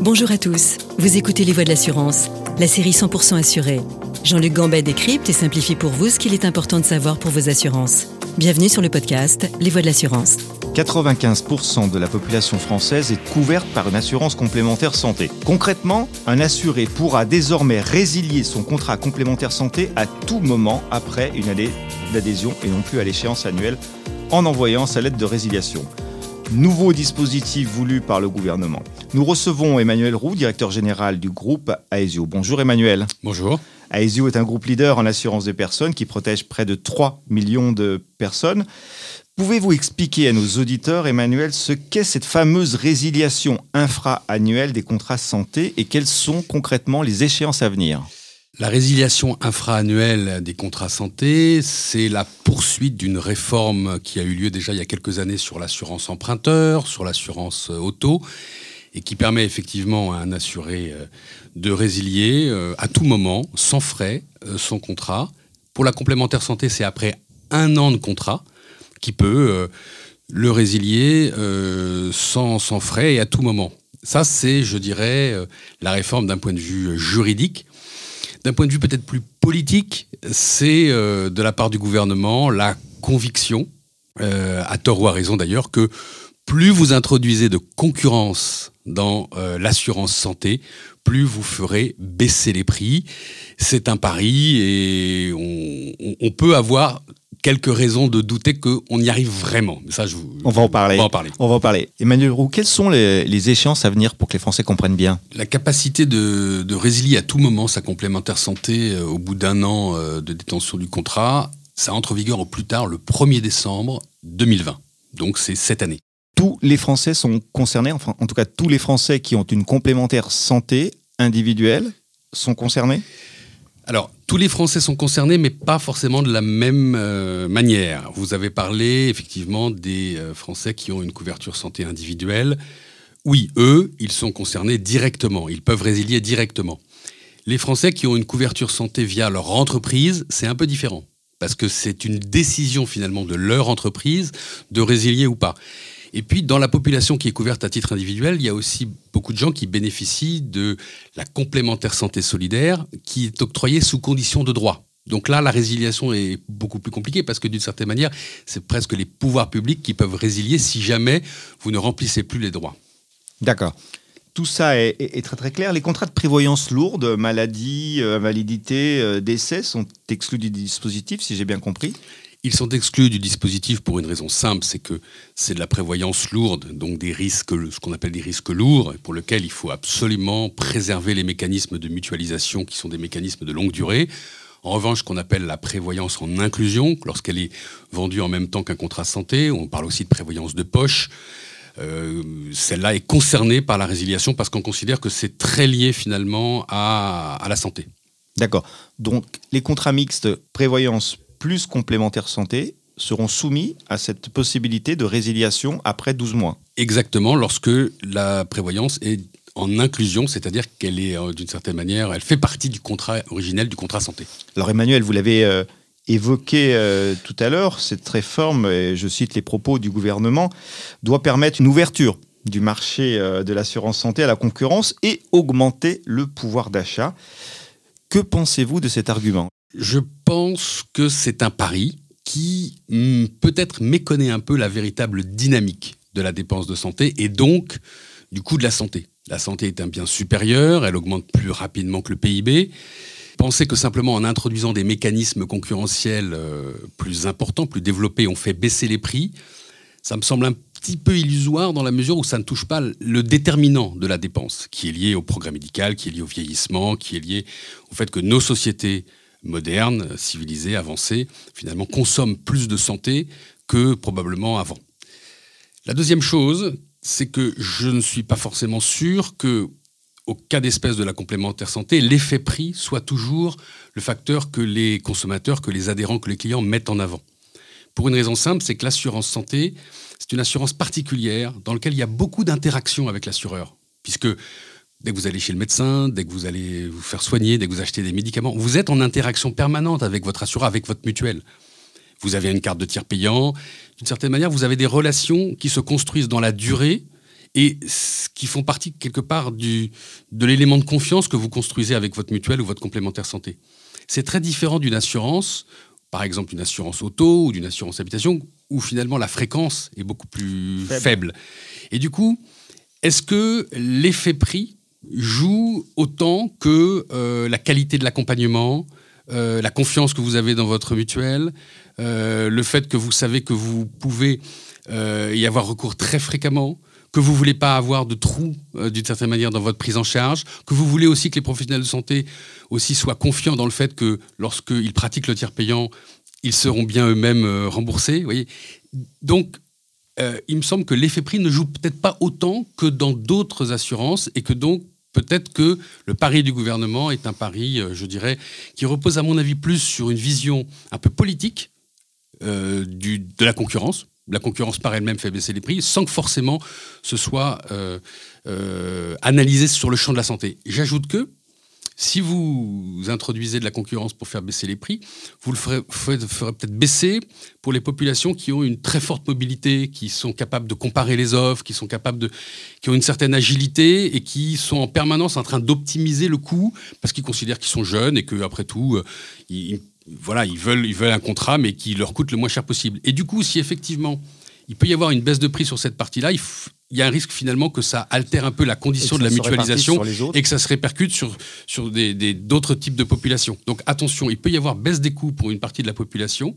Bonjour à tous, vous écoutez Les Voix de l'assurance, la série 100% assurée. Jean-Luc Gambet décrypte et simplifie pour vous ce qu'il est important de savoir pour vos assurances. Bienvenue sur le podcast Les Voix de l'assurance. 95% de la population française est couverte par une assurance complémentaire santé. Concrètement, un assuré pourra désormais résilier son contrat complémentaire santé à tout moment après une année d'adhésion et non plus à l'échéance annuelle en envoyant sa lettre de résiliation. Nouveau dispositif voulu par le gouvernement. Nous recevons Emmanuel Roux, directeur général du groupe Aesio. Bonjour Emmanuel. Bonjour. Aesio est un groupe leader en assurance des personnes qui protège près de 3 millions de personnes. Pouvez-vous expliquer à nos auditeurs, Emmanuel, ce qu'est cette fameuse résiliation infra-annuelle des contrats santé et quelles sont concrètement les échéances à venir? La résiliation infra-annuelle des contrats santé, c'est la poursuite d'une réforme qui a eu lieu déjà il y a quelques années sur l'assurance emprunteur, sur l'assurance auto, et qui permet effectivement à un assuré euh, de résilier euh, à tout moment, sans frais, euh, son contrat. Pour la complémentaire santé, c'est après un an de contrat qui peut euh, le résilier euh, sans, sans, frais et à tout moment. Ça, c'est, je dirais, euh, la réforme d'un point de vue juridique. D'un point de vue peut-être plus politique, c'est de la part du gouvernement la conviction, à tort ou à raison d'ailleurs, que plus vous introduisez de concurrence dans l'assurance santé, plus vous ferez baisser les prix. C'est un pari et on, peut avoir quelques raisons de douter qu'on y arrive vraiment. Ça, je, on, va en parler. on va en parler. On va en parler. Emmanuel Roux, quelles sont les, les, échéances à venir pour que les Français comprennent bien? La capacité de, de, résilier à tout moment sa complémentaire santé euh, au bout d'un an euh, de détention du contrat, ça entre en vigueur au plus tard le 1er décembre 2020. Donc c'est cette année. Tous les Français sont concernés, enfin en tout cas tous les Français qui ont une complémentaire santé individuelle sont concernés? Alors, tous les Français sont concernés, mais pas forcément de la même euh, manière. Vous avez parlé effectivement des euh, Français qui ont une couverture santé individuelle. Oui, eux, ils sont concernés directement. Ils peuvent résilier directement. Les Français qui ont une couverture santé via leur entreprise, c'est un peu différent. Parce que c'est une décision finalement de leur entreprise de résilier ou pas. Et puis, dans la population qui est couverte à titre individuel, il y a aussi beaucoup de gens qui bénéficient de la complémentaire santé solidaire qui est octroyée sous condition de droit. Donc là, la résiliation est beaucoup plus compliquée parce que d'une certaine manière, c'est presque les pouvoirs publics qui peuvent résilier si jamais vous ne remplissez plus les droits. D'accord. Tout ça est, très très clair. Les contrats de prévoyance lourde, maladie, euh, invalidité, euh, décès sont exclus du dispositif, si j'ai bien compris. Ils sont exclus du dispositif pour une raison simple, c'est que c'est de la prévoyance lourde, donc des risques, ce qu'on appelle des risques lourds, pour lesquels il faut absolument préserver les mécanismes de mutualisation qui sont des mécanismes de longue durée. En revanche, qu'on appelle la prévoyance en inclusion, lorsqu'elle est vendue en même temps qu'un contrat santé, on parle aussi de prévoyance de poche. Euh, celle-là est concernée par la résiliation parce qu'on considère que c'est très lié finalement à la santé. D'accord. Donc les contrats mixtes prévoyance plus complémentaires santé seront soumis à cette possibilité de résiliation après 12 mois. Exactement, lorsque la prévoyance est en inclusion, c'est-à-dire qu'elle est euh, d'une certaine manière, elle fait partie du contrat originel du contrat santé. Alors Emmanuel, vous l'avez euh, évoqué euh, tout à l'heure, cette réforme, et je cite les propos du gouvernement, doit permettre une ouverture du marché de l'assurance santé à la concurrence et augmenter le pouvoir d'achat. Que pensez-vous de cet argument? Je pense que c'est un pari qui hmm, peut-être méconnaît un peu la véritable dynamique de la dépense de santé et donc du coût de la santé. La santé est un bien supérieur, elle augmente plus rapidement que le PIB. Pensez que simplement en introduisant des mécanismes concurrentiels euh, plus importants, plus développés, on fait baisser les prix, ça me semble un petit peu illusoire dans la mesure où ça ne touche pas le déterminant de la dépense, qui est lié au progrès médical, qui est lié au vieillissement, qui est lié au fait que nos sociétés moderne, civilisé, avancé, finalement consomme plus de santé que probablement avant. La deuxième chose, c'est que je ne suis pas forcément sûr que, au cas d'espèce de la complémentaire santé, l'effet prix soit toujours le facteur que les consommateurs, que les adhérents, que les clients mettent en avant. Pour une raison simple, c'est que l'assurance santé, c'est une assurance particulière dans laquelle il y a beaucoup d'interactions avec l'assureur, puisque Dès que vous allez chez le médecin, dès que vous allez vous faire soigner, dès que vous achetez des médicaments, vous êtes en interaction permanente avec votre assureur, avec votre mutuelle. Vous avez une carte de tiers payant. D'une certaine manière, vous avez des relations qui se construisent dans la durée et qui font partie quelque part du, de l'élément de confiance que vous construisez avec votre mutuelle ou votre complémentaire santé. C'est très différent d'une assurance, par exemple une assurance auto ou d'une assurance habitation, où finalement la fréquence est beaucoup plus faible. Et du coup, est-ce que l'effet prix joue autant que euh, la qualité de l'accompagnement, euh, la confiance que vous avez dans votre mutuelle, euh, le fait que vous savez que vous pouvez y avoir recours très fréquemment, que vous voulez pas avoir de trous d'une certaine manière dans votre prise en charge, que vous voulez aussi que les professionnels de santé aussi soient confiants dans le fait que lorsqu'ils pratiquent le tiers payant, ils seront bien eux-mêmes remboursés. Voyez Donc, il me semble que l'effet prix ne joue peut-être pas autant que dans d'autres assurances et que donc peut-être que le pari du gouvernement est un pari, euh, je dirais, qui repose à mon avis plus sur une vision un peu politique euh, de la concurrence. La concurrence par elle-même fait baisser les prix sans que forcément ce soit euh, analysé sur le champ de la santé. J'ajoute que si vous introduisez de la concurrence pour faire baisser les prix, vous le ferez, peut-être baisser pour les populations qui ont une très forte mobilité, qui sont capables de comparer les offres, qui ont une certaine agilité et qui sont en permanence en train d'optimiser le coût parce qu'ils considèrent qu'ils sont jeunes et que après tout, euh, ils, voilà, ils veulent, un contrat mais qui leur coûte le moins cher possible. Et du coup, si effectivement il peut y avoir une baisse de prix sur cette partie-là, y a un risque finalement que ça altère un peu la condition de la mutualisation et que ça se répercute sur, sur d'autres types de populations. Donc attention, il peut y avoir baisse des coûts pour une partie de la population,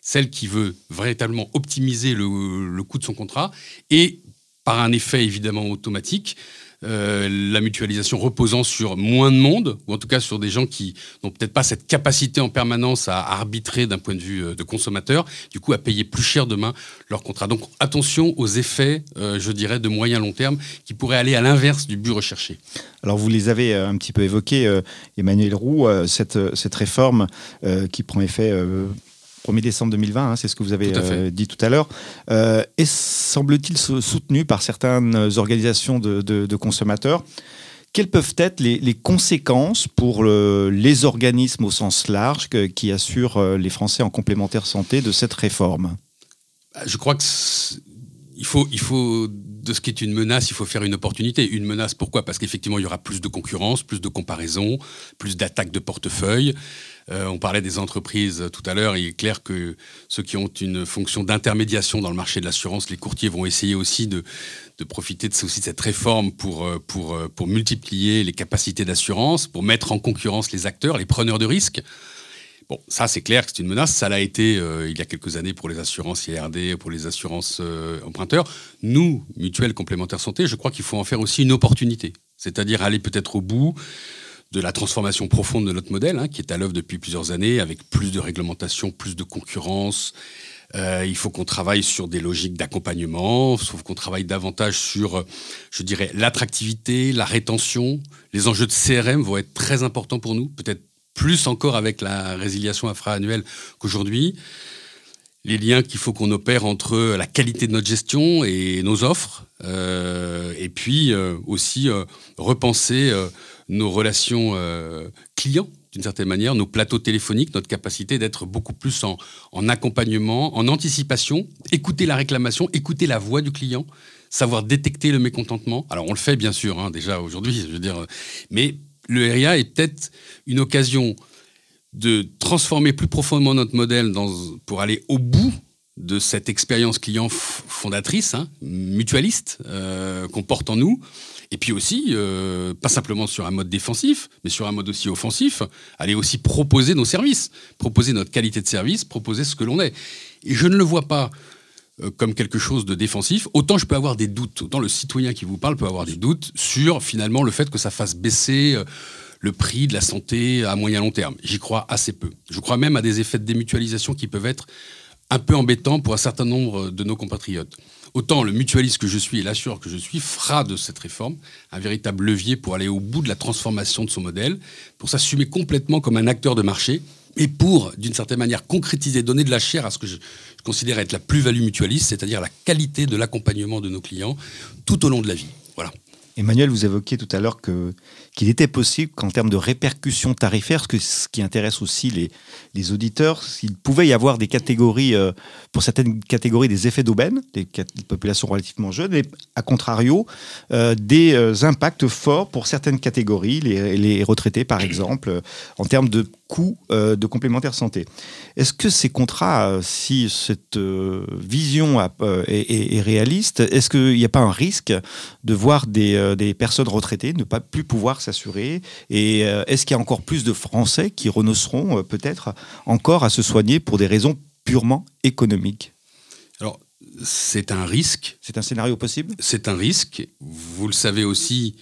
celle qui veut véritablement optimiser le, le coût de son contrat, et par un effet évidemment automatique, euh, la mutualisation reposant sur moins de monde, ou en tout cas sur des gens qui n'ont peut-être pas cette capacité en permanence à arbitrer d'un point de vue euh, de consommateur, du coup à payer plus cher demain leur contrat. Donc attention aux effets, euh, je dirais, de moyen long terme qui pourraient aller à l'inverse du but recherché. Alors vous les avez un petit peu évoqués, Emmanuel Roux, cette, cette réforme qui prend effet 1er décembre 2020, hein, c'est ce que vous avez euh, dit tout à l'heure, euh, est semble-t-il soutenu par certaines organisations de, consommateurs. Quelles peuvent être les, conséquences pour les organismes au sens large qui assurent euh, les Français en complémentaire santé de cette réforme? Je crois que il faut, il faut, de ce qui est une menace, il faut faire une opportunité. Une menace, pourquoi? Parce qu'effectivement, il y aura plus de concurrence, plus de comparaison, plus d'attaques de portefeuille. Euh, on parlait des entreprises tout à l'heure. Il est clair que ceux qui ont une fonction d'intermédiation dans le marché de l'assurance, les courtiers vont essayer aussi de, profiter de, cette réforme euh, euh, pour multiplier les capacités d'assurance, pour mettre en concurrence les acteurs, les preneurs de risques. Bon, ça c'est clair que c'est une menace. Ça l'a été il y a quelques années pour les assurances IRD, pour les assurances emprunteurs. Nous, mutuelles complémentaires santé, je crois qu'il faut en faire aussi une opportunité. C'est-à-dire aller peut-être au bout de la transformation profonde de notre modèle, hein, qui est à l'œuvre depuis plusieurs années, avec plus de réglementation, plus de concurrence. Euh, il faut qu'on travaille sur des logiques d'accompagnement, faut qu'on travaille davantage sur, je dirais, l'attractivité, la rétention. Les enjeux de CRM vont être très importants pour nous, peut-être plus encore avec la résiliation infra-annuelle qu'aujourd'hui. Les liens qu'il faut qu'on opère entre la qualité de notre gestion et nos offres, euh, et puis euh, aussi repenser nos relations euh, clients d'une certaine manière, nos plateaux téléphoniques, notre capacité d'être beaucoup plus en, accompagnement, en anticipation, écouter la réclamation, écouter la voix du client, savoir détecter le mécontentement. Alors on le fait bien sûr hein, déjà aujourd'hui, je veux dire, mais le RIA est peut-être une occasion de transformer plus profondément notre modèle pour aller au bout de cette expérience client fondatrice, hein, mutualiste, euh, qu'on porte en nous, et puis aussi, euh, pas simplement sur un mode défensif, mais sur un mode aussi offensif, aller aussi proposer nos services, proposer notre qualité de service, proposer ce que l'on est. Et je ne le vois pas euh, comme quelque chose de défensif, autant je peux avoir des doutes, autant le citoyen qui vous parle peut avoir des doutes sur finalement le fait que ça fasse baisser le prix de la santé à moyen long terme. J'y crois assez peu. Je crois même à des effets de démutualisation qui peuvent être un peu embêtants pour un certain nombre de nos compatriotes. Autant le mutualiste que je suis et l'assureur que je suis fera de cette réforme un véritable levier pour aller au bout de la transformation de son modèle, pour s'assumer complètement comme un acteur de marché et pour, d'une certaine manière, concrétiser, donner de la chair à ce que je, considère être la plus-value mutualiste, c'est-à-dire la qualité de l'accompagnement de nos clients tout au long de la vie. Voilà. Emmanuel, vous évoquiez tout à l'heure qu'il était possible qu'en termes de répercussions tarifaires, ce, qui intéresse aussi les, auditeurs, s'il pouvait y avoir des catégories, euh, pour certaines catégories, des effets d'aubaine, des, populations relativement jeunes, et à contrario, euh, des euh, impacts forts pour certaines catégories, les retraités par exemple, en termes de coûts de complémentaires santé. Est-ce que ces contrats, si cette vision est, réaliste, est-ce qu'il n'y a pas un risque de voir des euh, des personnes retraitées ne pas plus pouvoir s'assurer Et euh, est-ce qu'il y a encore plus de Français qui renonceront euh, peut-être encore à se soigner pour des raisons purement économiques? Alors, c'est un risque. C'est un scénario possible? C'est un risque. Vous le savez aussi,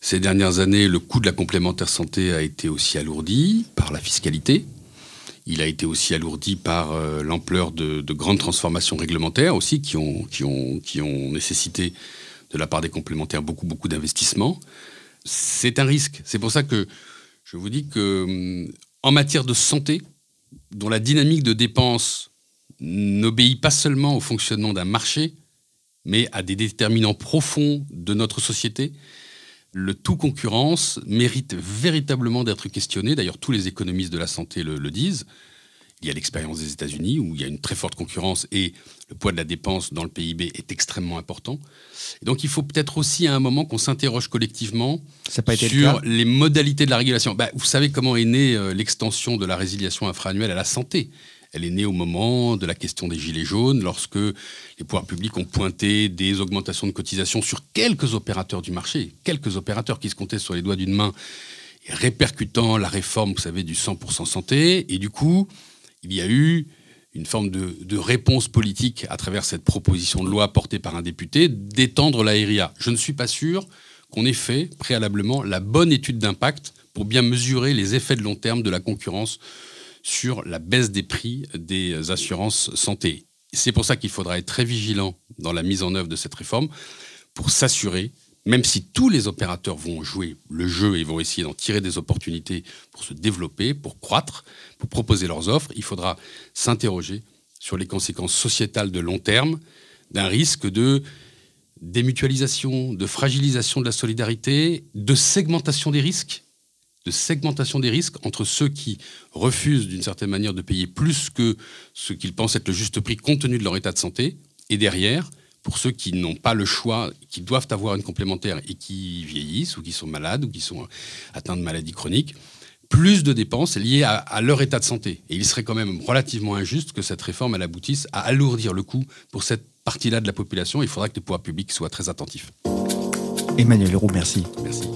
ces dernières années, le coût de la complémentaire santé a été aussi alourdi par la fiscalité. Il a été aussi alourdi par l'ampleur de, grandes transformations réglementaires aussi qui ont nécessité de la part des complémentaires beaucoup, beaucoup d'investissements. C'est un risque. C'est pour ça que je vous dis que hum, en matière de santé, dont la dynamique de dépenses n'obéit pas seulement au fonctionnement d'un marché, mais à des déterminants profonds de notre société, le tout concurrence mérite véritablement d'être questionné. D'ailleurs, tous les économistes de la santé le disent. Il y a l'expérience des États-Unis où il y a une très forte concurrence et le poids de la dépense dans le PIB est extrêmement important. donc il faut peut-être aussi à un moment qu'on s'interroge collectivement sur les modalités de la régulation. Bah, vous savez comment est née euh, l'extension de la résiliation infra-annuelle à la santé elle est née au moment de la question des gilets jaunes, lorsque les pouvoirs publics ont pointé des augmentations de cotisations sur quelques opérateurs du marché, quelques opérateurs qui se comptaient sur les doigts d'une main, répercutant la réforme, vous savez, du 100% santé. Et du coup, il y a eu une forme de, réponse politique à travers cette proposition de loi portée par un député d'étendre la RIA. Je ne suis pas sûr qu'on ait fait préalablement la bonne étude d'impact pour bien mesurer les effets de long terme de la concurrence sur la baisse des prix des assurances santé. C'est pour ça qu'il faudra être très vigilant dans la mise en œuvre de cette réforme pour s'assurer même si tous les opérateurs vont jouer le jeu et vont essayer d'en tirer des opportunités pour se développer, pour croître, pour proposer leurs offres, il faudra s'interroger sur les conséquences sociétales de long terme d'un risque de démutualisation, de fragilisation de la solidarité, de segmentation des risques, de segmentation des risques entre ceux qui refusent d'une certaine manière de payer plus que ce qu'ils pensent être le juste prix compte tenu de leur état de santé, et derrière, pour ceux qui n'ont pas le choix, qui doivent avoir une complémentaire et qui vieillissent ou qui sont malades ou qui sont atteints de maladies chroniques, plus de dépenses liées à, leur état de santé. Et il serait quand même relativement injuste que cette réforme elle aboutisse à alourdir le coût pour cette partie-là de la population. Il faudra que les pouvoirs publics soient très attentifs. Emmanuel Leroux, merci. Merci.